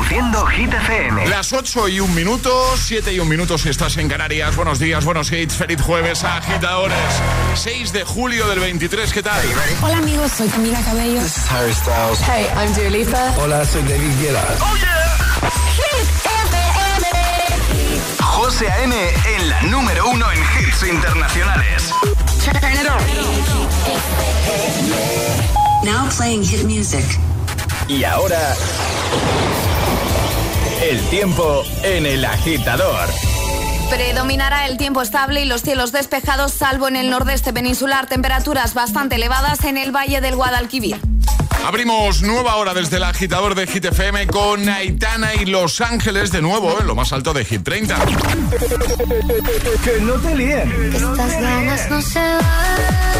Reproduciendo Hit FM. Las 8 y un minuto, 7 y un minuto si estás en Canarias. Buenos días, buenos hits. Feliz jueves, agitadores. 6 de julio del 23, ¿qué tal? Hola amigos, soy Camila Cabello. This is Harry Styles. Hey, I'm Dua Lipa. Hola, soy David Guetta. ¡Oh, yeah! Hit FM. José A.M. en la número uno en hits internacionales. Turn it on. Now playing hit music. Y ahora, el tiempo en el agitador. Predominará el tiempo estable y los cielos despejados, salvo en el nordeste peninsular, temperaturas bastante elevadas en el valle del Guadalquivir. Abrimos nueva hora desde el agitador de Hit FM con Aitana y Los Ángeles de nuevo en lo más alto de Hit 30. que no te líen. Estas ganas no se van.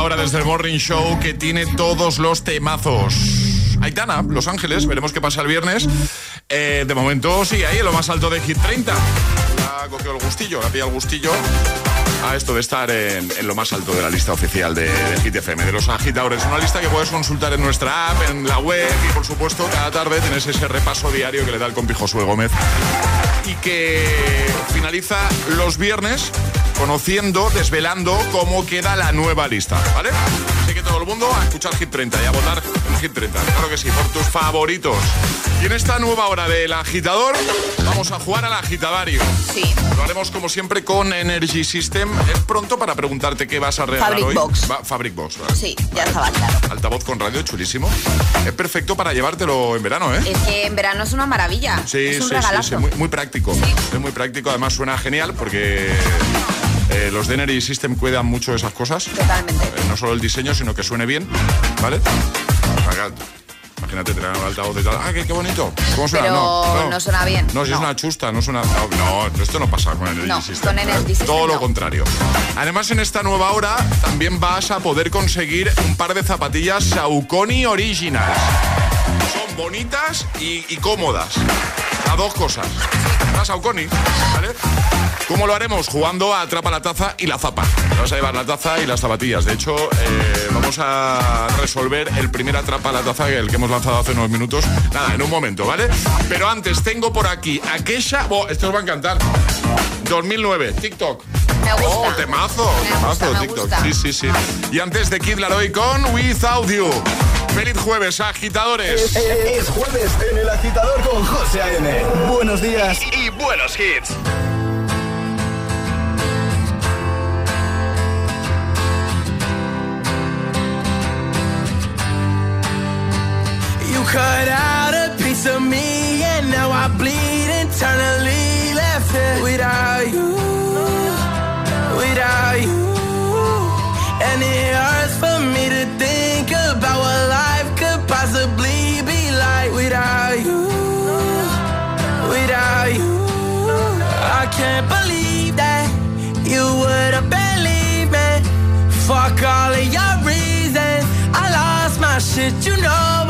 Comenzar nueva hora desde el Morning Show que tiene todos los temazos. Aitana, Los Ángeles, veremos qué pasa el viernes. Eh, de momento sí, ahí en lo más alto de Hit 30. Ha cogido el gustillo, ha pillado el gustillo a esto de estar en, lo más alto de la lista oficial de, de, Hit FM, de los agitadores. Una lista que puedes consultar en nuestra app, en la web y por supuesto cada tarde tienes ese repaso diario que le da el compi Josué Gómez y que finaliza los viernes conociendo, desvelando cómo queda la nueva lista, ¿vale? Así que todo el mundo a escuchar Hit 30 y a votar en Hit 30, claro que sí, por tus favoritos. Y en esta nueva hora del agitador vamos a jugar al agitadario. Sí. Lo haremos como siempre con Energy System. Es pronto para preguntarte qué vas a regalar Fabric hoy. Box. Fabric Box, ¿vale? Sí, ya estaba claro. Altavoz con radio, chulísimo. Es perfecto para llevártelo en verano, ¿eh? Es que en verano es una maravilla. Sí, es un sí, sí, sí, muy, muy práctico. Es muy práctico, además suena genial porque eh, los de Energy System cuidan mucho esas cosas. Totalmente. Eh, no solo el diseño, sino que suene bien, ¿vale? Imagínate tener un altavoz y tal. ¡Ah, qué, qué bonito! ¿Cómo suena? Pero no, no suena bien. No, si es una chusta, no suena. No, no, esto no pasa con Energy No, System. con Energy ¿eh? System Todo lo contrario. Además, en esta nueva hora también vas a poder conseguir un par de zapatillas Saucony Originals. Son bonitas y, y cómodas a dos cosas. Vas a Oconi, ¿vale? ¿Cómo lo haremos? Jugando a atrapa la taza y la zapa. Te vas a llevar la taza y las zapatillas. De hecho, eh, vamos a resolver el primer atrapa la taza, que el que hemos lanzado hace unos minutos. Nada, en un momento, ¿vale? Pero antes tengo por aquí a Kesha. Oh, esto os va a encantar. 2009, TikTok. Me. Oh, temazo, temazo, TikTok. Sí, sí, sí. Y antes de Kid Laroi con Without You. Feliz jueves, agitadores. Es, jueves en el agitador con José A.M. Buenos días y buenos hits. that you know.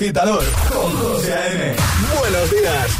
agitador con José A.M. Buenos días.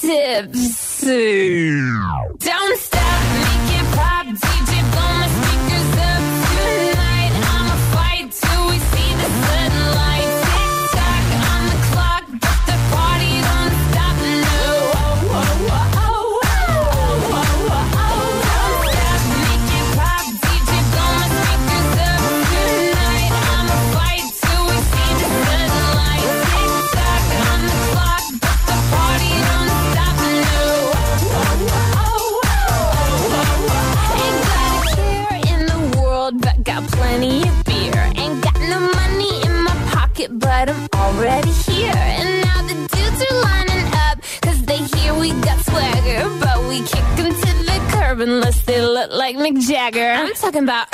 tips. Don't stop, make it pop. talking about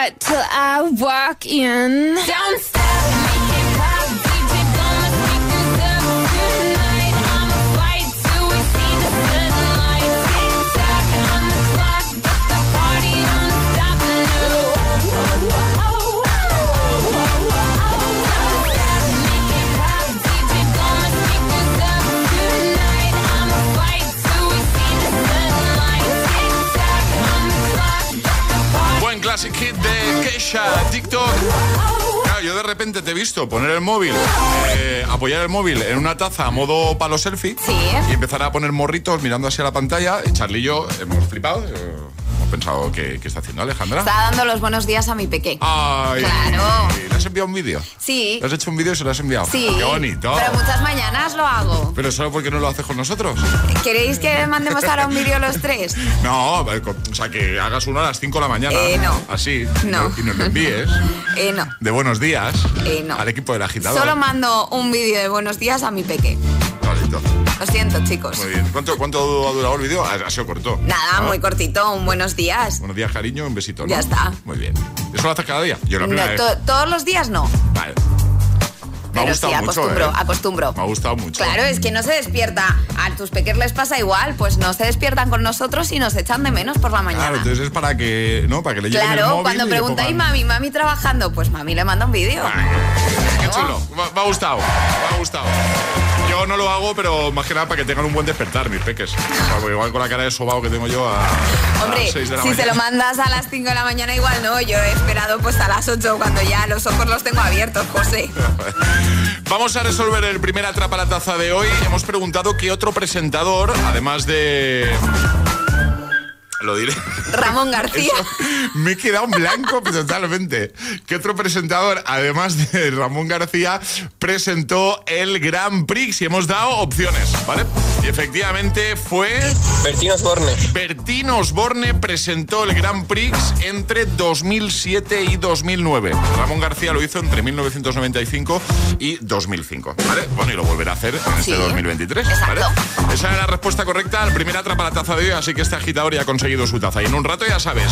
sweat till I walk in. Downstairs. TikTok. Claro, yo de repente te he visto poner el móvil, eh, apoyar el móvil en una taza a modo palo selfie Sí. y empezar a poner morritos mirando hacia la pantalla. Y Charlie y yo hemos flipado. eh, pensado, ¿qué, qué está haciendo Alejandra? Está dando los buenos días a mi peque. Ay, Claro. ¿Le has enviado un vídeo? Sí. ¿Le has hecho un vídeo y se lo has enviado? Sí. Qué bonito. Pero muchas mañanas lo hago. Pero solo porque no lo haces con nosotros. ¿Queréis que mandemos ahora un vídeo los tres? No, o sea, que hagas uno a las 5 de la mañana. Eh, no. Así. No. Y nos lo envíes. Eh, no. De buenos días. Eh, no. Al equipo del agitador. Solo mando un vídeo de buenos días a mi peque. Lo siento, chicos. Muy bien. ¿Cuánto, cuánto ha durado el vídeo? Ha, sido corto. Nada, ¿No? muy cortito, un buenos días. Buenos días, cariño, un besito. ¿no? Ya está. Muy bien. ¿Eso lo haces cada día? Yo la No, primera vez. to- todos los días no. Vale. Me ha gustado sí, mucho. acostumbro, ¿eh? acostumbro. Me ha gustado mucho. Claro, es que no se despierta. A tus peques les pasa igual, pues no se despiertan con nosotros y nos echan de menos por la mañana. Claro, entonces es para que, ¿no? Para que le lleven el Claro, móvil cuando preguntáis, mami, mami trabajando, pues mami le manda un vídeo. Qué chulo. Me ha gustado. Me ha gustado. No lo hago, pero más que nada para que tengan un buen despertar, mis peques. O sea, igual con la cara de sobao que tengo yo a, Hombre, las 6 de la si se mañana. lo mandas a las 5 de la mañana, igual no. Yo he esperado pues a las 8 cuando ya los ojos los tengo abiertos, José. Vamos a resolver el primer atrapa la taza de hoy. Hemos preguntado qué otro presentador, además de. Lo diré. Ramón García. Eso, me he quedado en blanco totalmente. ¿Qué otro presentador, además de Ramón García, presentó el Grand Prix? Y hemos dado opciones, ¿vale? Y efectivamente fue Bertín Osborne. Bertín Osborne presentó el Grand Prix entre 2007 y 2009. Ramón García lo hizo entre 1995 y 2005, ¿vale? Bueno, y lo volverá a hacer en este Sí, 2023, ¿vale? exacto. Esa era la respuesta correcta al primer atrapa la taza de hoy, así que este agitador ya ha conseguido su taza. Y en un rato ya sabes,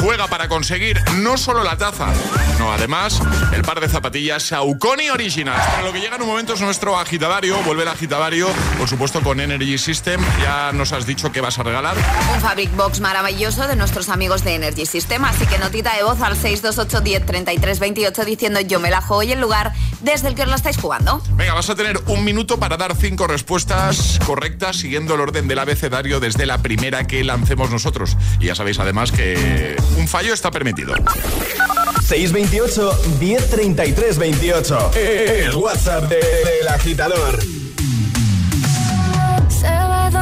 juega para conseguir no solo la taza, no, además el par de zapatillas Saucony Originals. Para lo que llega en un momento es nuestro agitadario, vuelve el agitadario, por supuesto con Energy System. Ya nos has dicho que vas a regalar. Un Fabric Box maravilloso de nuestros amigos de Energy System. Así que notita de voz al 628 10 33 28 diciendo yo me la juego y el lugar desde el que os lo estáis jugando. Venga, vas a tener un minuto para dar cinco respuestas correctas siguiendo el orden del abecedario desde la primera que lancemos nosotros. Y ya sabéis además que un fallo está permitido. 628 1033 28. El WhatsApp de- del agitador.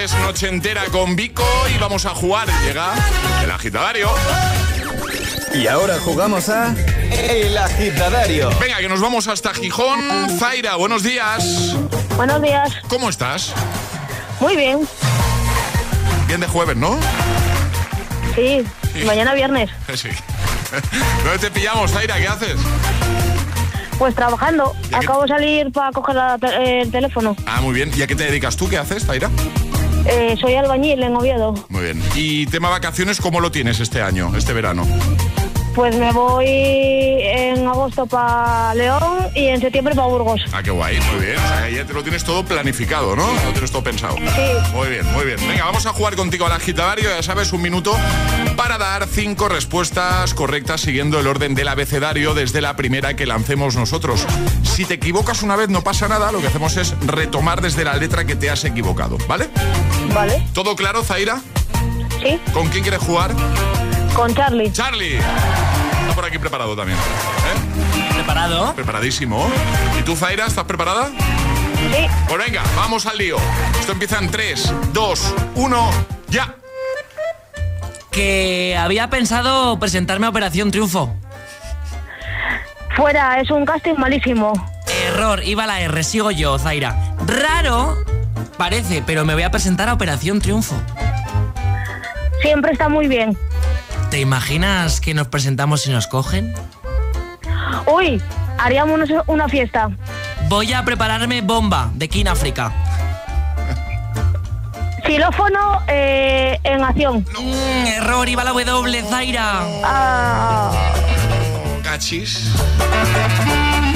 antes noche entera con Vico y vamos a jugar. Llega el agitadario. Y ahora jugamos a El agitadario. Venga, que nos vamos hasta Gijón. Zaira, buenos días. Buenos días. ¿Cómo estás? Muy bien. Bien de jueves, ¿no? Sí, mañana viernes. Sí. ¿Dónde te pillamos, Zaira? ¿Qué haces? Pues trabajando. Acabo de salir para coger el teléfono. Ah, muy bien. ¿Y a qué te dedicas tú? ¿Qué haces, Zaira? Eh, soy albañil en Oviedo. Muy bien. ¿Y tema vacaciones cómo lo tienes este año, este verano? Pues me voy en agosto para León y en septiembre para Burgos. Ah, qué guay, muy bien. Ya te lo tienes todo planificado, ¿no? Lo tienes todo pensado. Sí. Muy bien, muy bien. Venga, vamos a jugar contigo al agitadario, ya sabes, un minuto para dar cinco respuestas correctas siguiendo el orden del abecedario desde la primera que lancemos nosotros. Si te equivocas una vez no pasa nada, lo que hacemos es retomar desde la letra que te has equivocado, ¿vale? ¿Vale? ¿Todo claro, Zaira? Sí. ¿Con quién quieres jugar? Con Charlie. Charlie. Está por aquí preparado también. ¿eh? ¿Preparado? Preparadísimo. ¿Y tú, Zaira, estás preparada? Sí. Pues venga, vamos al lío. Esto empieza en 3, 2, 1, ya. Que había pensado presentarme a Operación Triunfo. Fuera, es un casting malísimo. Error, iba la R, sigo yo, Zaira. Raro, parece, pero me voy a presentar a Operación Triunfo. Siempre está muy bien. ¿Te imaginas que nos presentamos y nos cogen? Uy, haríamos una- fiesta. Voy a prepararme bomba de King África. Xilófono eh, en acción. Mm, error, iba la W, Zaira. Ah, Cachis.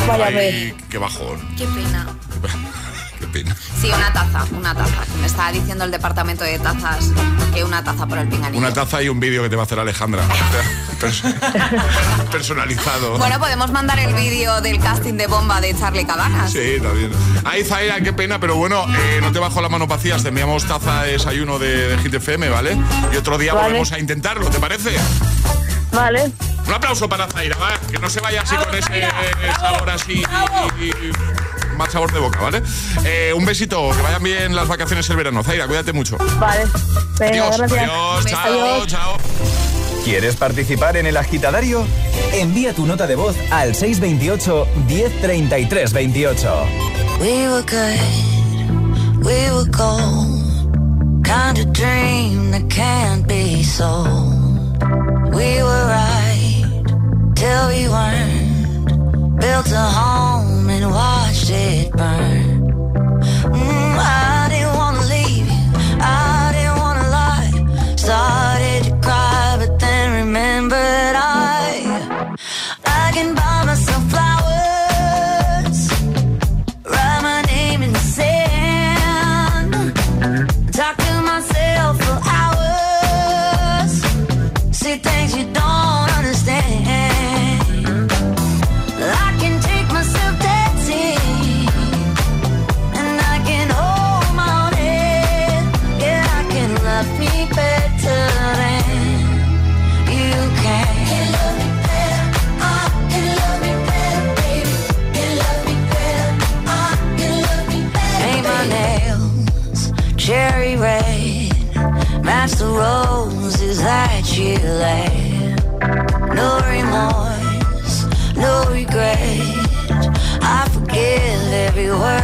vaya Ay, qué bajón. Qué pena. Qué pena. Sí, una taza, una taza. Me estaba diciendo el departamento de tazas que una taza por el pinganillo. Una taza y un vídeo que te va a hacer Alejandra. Pers- Personalizado. Bueno, podemos mandar el vídeo del casting de bomba de Charlie Cabanas. Sí, también. Ay, Zaira, qué pena, pero bueno, eh, no te bajo las manos vacías. Te enviamos taza de desayuno de, de Hit FM, ¿vale? Y otro día Vale. volvemos a intentarlo, ¿te parece? Vale. Un aplauso para Zaira, ¿vale? Que no se vaya así con ese eh, sabor así. y- y- Más sabor de boca, ¿vale? Eh, un besito, que vayan bien las vacaciones el verano. Zaira, cuídate mucho. Vale. Venga, Adiós, gracias. adiós, chao, Adiós. chao. ¿Quieres participar en el agitadario? Envía tu nota de voz al 628 1033 28. We were good, we were gold. Kind of dream that can't be sold. We were right till we weren't. Built a home watched it burn. Laid. No remorse, no regret. I forgive every word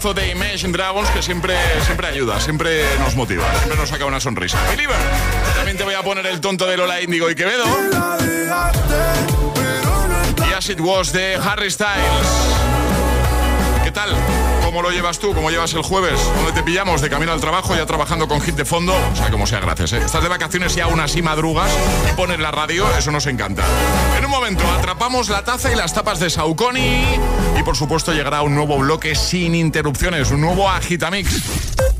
temazo de Imagine Dragons que siempre, siempre ayuda, siempre nos motiva, siempre nos saca una sonrisa. También te voy a poner el tonto de Lola Índigo y Quevedo. Y As It Was de Harry Styles. ¿Qué tal? ¿Cómo lo llevas tú? ¿Cómo llevas el jueves? ¿Dónde te pillamos? De camino al trabajo, ya trabajando con hit de fondo. O sea, como sea, gracias. ¿eh? Estás de vacaciones y aún así madrugas y pones la radio, eso nos encanta. En un momento, atrapamos la taza y las tapas de Saucony. Y por supuesto, llegará un nuevo bloque sin interrupciones, un nuevo Agitamix.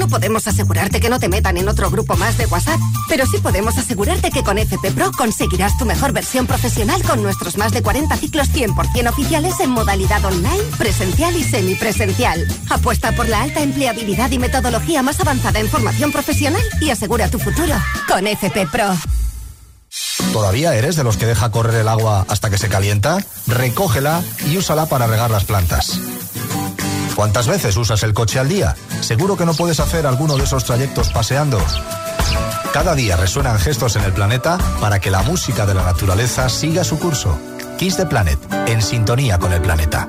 No podemos asegurarte que no te metan en otro grupo más de WhatsApp, pero sí podemos asegurarte que con FP Pro conseguirás tu mejor versión profesional con nuestros más de 40 ciclos 100% oficiales en modalidad online, presencial y semipresencial. Apuesta por la alta empleabilidad y metodología más avanzada en formación profesional y asegura tu futuro con FP Pro. ¿Todavía eres de los que deja correr el agua hasta que se calienta? Recógela y úsala para regar las plantas. ¿Cuántas veces usas el coche al día? Seguro que no puedes hacer alguno de esos trayectos paseando. Cada día resuenan gestos en el planeta para que la música de la naturaleza siga su curso. Kiss the Planet, en sintonía con el planeta.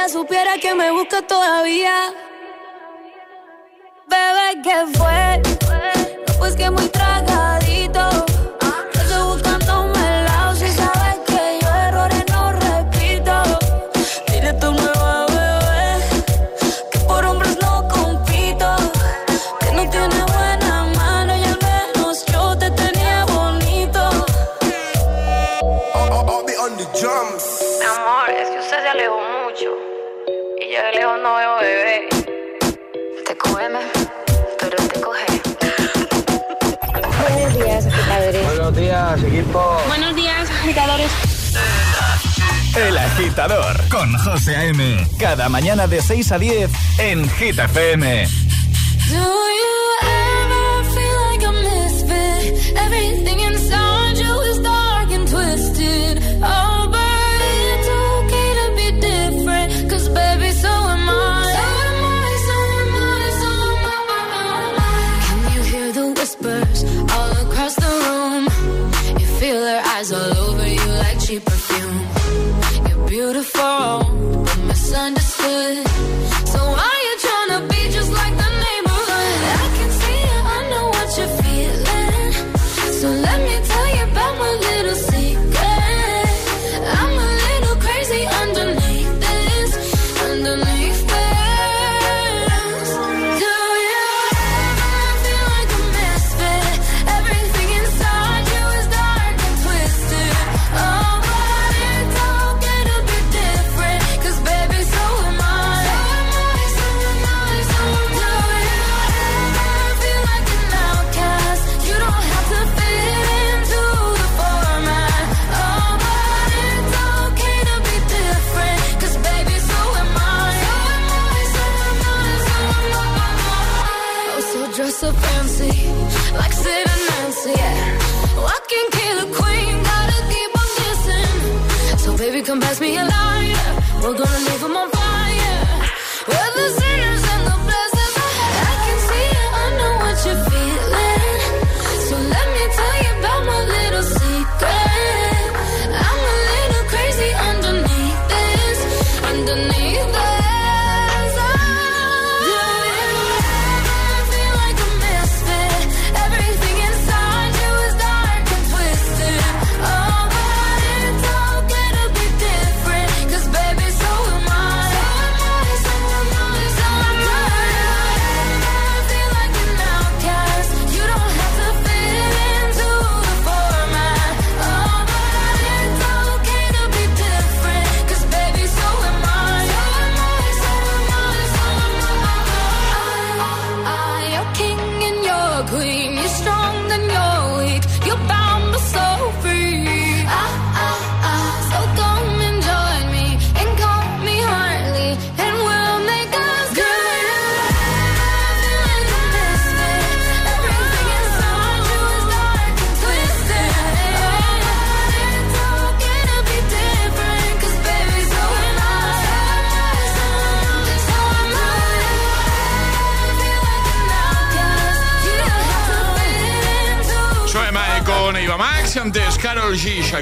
ella supiera que me busca todavía. Bebé, que fue? No, pues que muy trago no veo bebé. Te cógeme, pero te coge. Buenos días, agitadores. Buenos días, equipo. Buenos días, agitadores. El agitador con José A.M. Cada mañana de 6 a 10 en Hit FM. Do you ever feel like a misfit? Everything inside. cheaper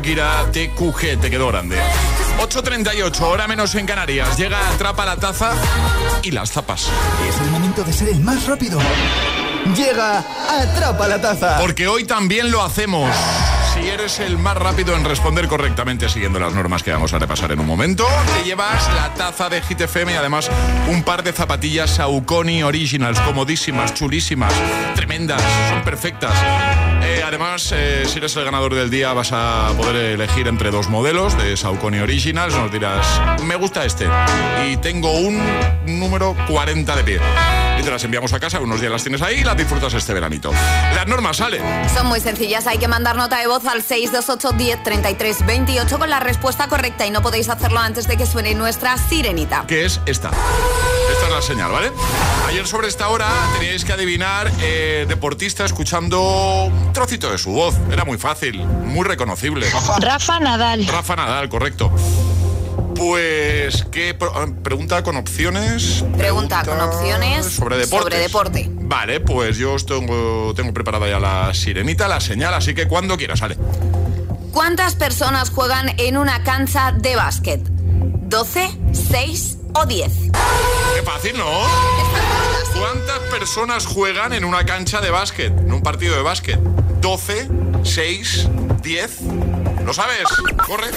Shakira, TQG, te quedó grande. 8.38, hora menos en Canarias. Llega, atrapa la taza y las zapas. Es el momento de ser el más rápido. Llega, atrapa la taza. Porque hoy también lo hacemos. Si eres el más rápido en responder correctamente siguiendo las normas que vamos a repasar en un momento, te llevas la taza de Hit FM y además un par de zapatillas Saucony Originals, comodísimas, chulísimas, tremendas, son perfectas. Eh, además, eh, si eres el ganador del día, vas a poder elegir entre dos modelos de Saucony Originals. Nos dirás, me gusta este y tengo un número 40 de pie. Y te las enviamos a casa, unos días las tienes ahí y las disfrutas este veranito. Las normas salen. Son muy sencillas, hay que mandar nota de voz al 628 10 33 28 con la respuesta correcta y no podéis hacerlo antes de que suene nuestra sirenita. que es esta. Esta es la señal, ¿vale? Ayer sobre esta hora teníais que adivinar eh, deportista escuchando trocito de su voz. Era muy fácil, muy reconocible. Rafa Nadal. Rafa Nadal, correcto. Pues, ¿qué ah, pregunta con opciones? Pregunta con opciones sobre deportes. sobre deporte. Vale, pues yo os tengo, tengo preparada ya la sirenita, la señal, así que cuando quieras, sale. ¿Cuántas personas juegan en una cancha de básquet? ¿12, 6 o 10? Qué fácil, ¿no? ¿Cuántas personas juegan en una cancha de básquet? En un partido de básquet. ¿12, 6, 10? ¿Lo sabes? Corre.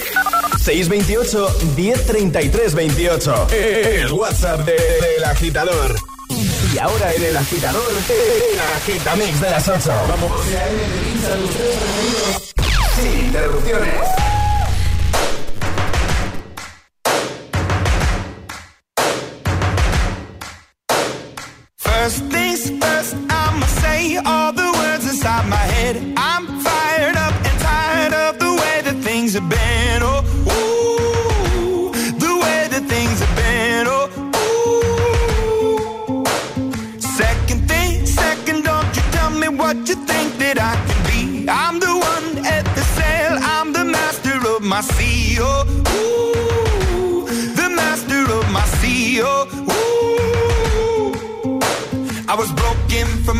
628 1033 28. El WhatsApp de- del agitador. Y ahora en el agitador, el agitamix de las 8. Vamos. Sin interrupciones.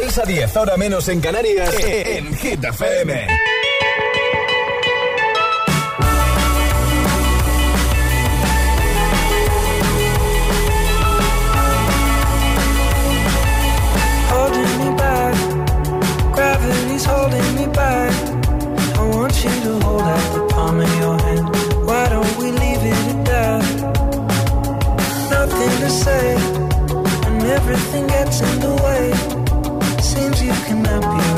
6 a 10, ahora menos en Canarias, en Hit FM. holding me back. Gravity's holding me back. I want you to hold out the palm of your hand. Why don't we leave it at that? Nothing to say, and everything gets in the way. Seems you cannot be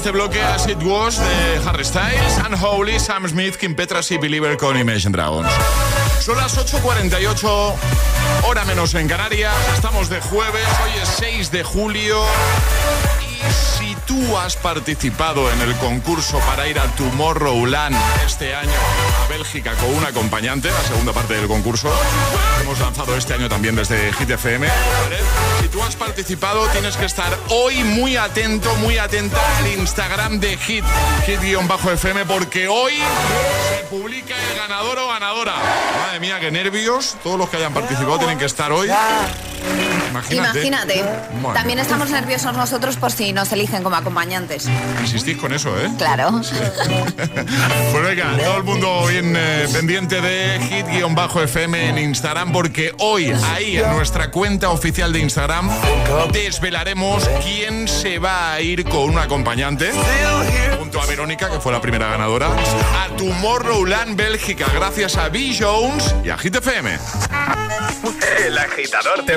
este bloque As It Was de Harry Styles, Unholy, Sam Smith, Kim Petras y Believer con Imagine Dragons. Son las 8.48, hora menos en Canarias. Estamos de jueves, hoy es 6 de julio tú has participado en el concurso para ir a Tomorrowland este año a Bélgica con un acompañante, la segunda parte del concurso. Hemos lanzado este año también desde Hit FM. Si tú has participado, tienes que estar hoy muy atento, muy atenta al Instagram de Hit, Hit-FM, porque hoy se publica el ganador o ganadora. Madre mía, qué nervios. Todos los que hayan participado tienen que estar hoy Imagínate. También estamos nerviosos nosotros por si nos eligen como acompañantes. Insistís con eso, ¿eh? Claro. Sí. pues venga, todo el mundo bien eh, pendiente de hit-fm en Instagram porque hoy ahí en nuestra cuenta oficial de Instagram desvelaremos quién se va a ir con un acompañante junto a Verónica, que fue la primera ganadora, a Tomorrowland Bélgica gracias a B. Jones y a Hit FM. El agitador te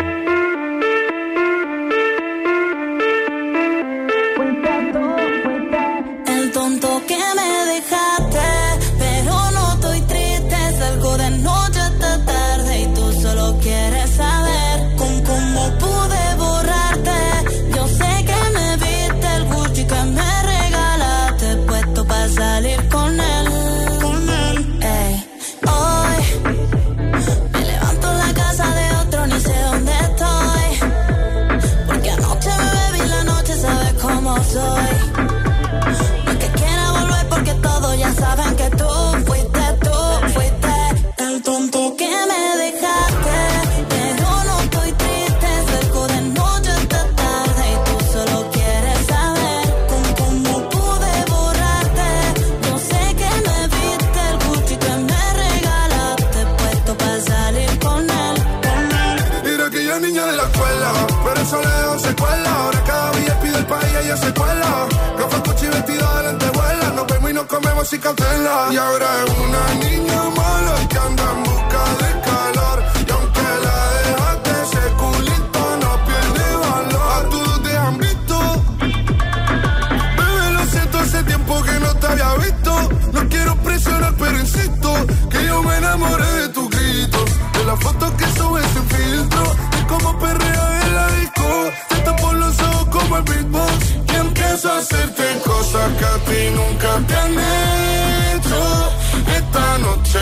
y ahora es una niña. ti nunca te han hecho. Esta noche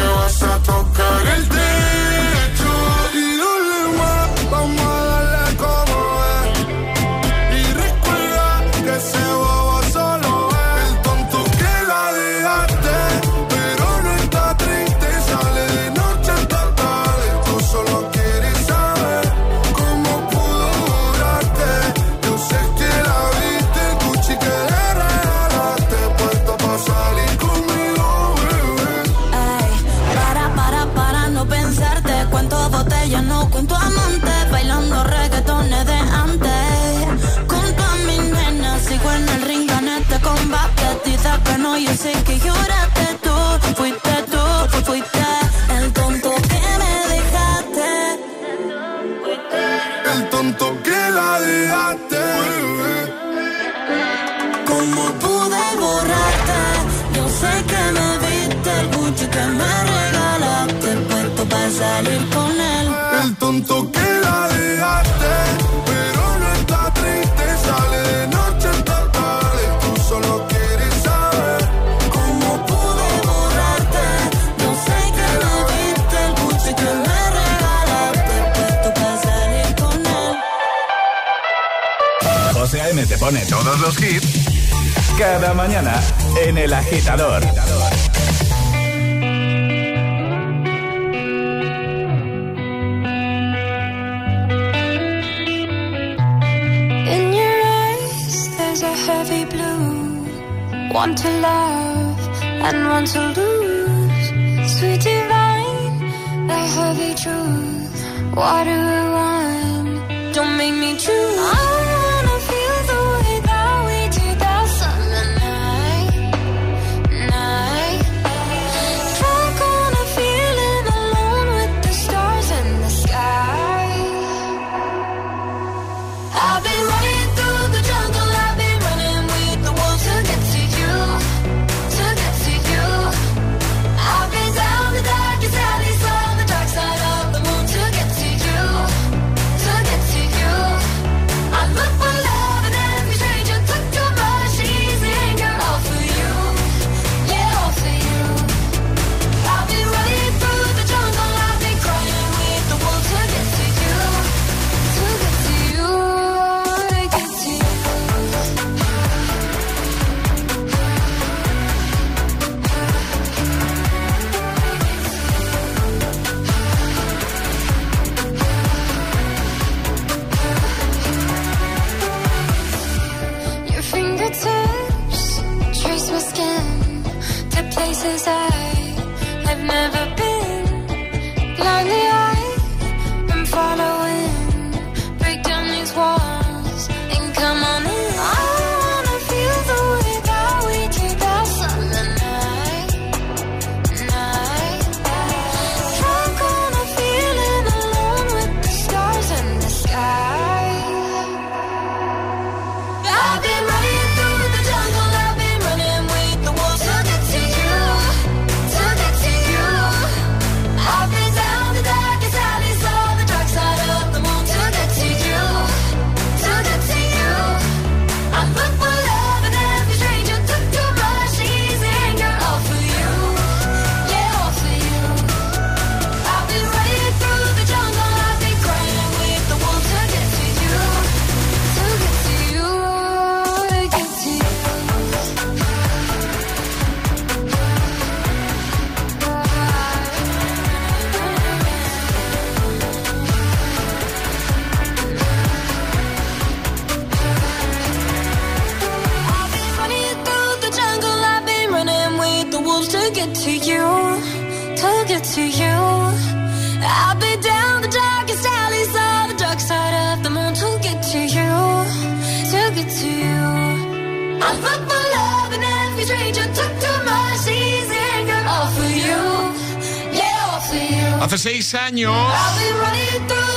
años,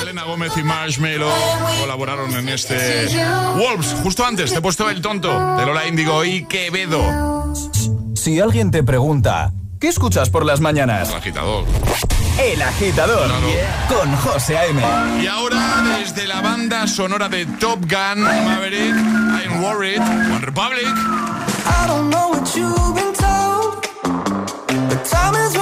Elena Gómez y Marshmello colaboraron en este Wolves. Justo antes te he puesto El Tonto de Lola Índigo y Quevedo. Si alguien te pregunta, ¿qué escuchas por las mañanas? El agitador. El agitador con José A.M. Y ahora desde la banda sonora de Top Gun, Maverick, I'm Worried, One Republic. I don't know what you've been told, but time is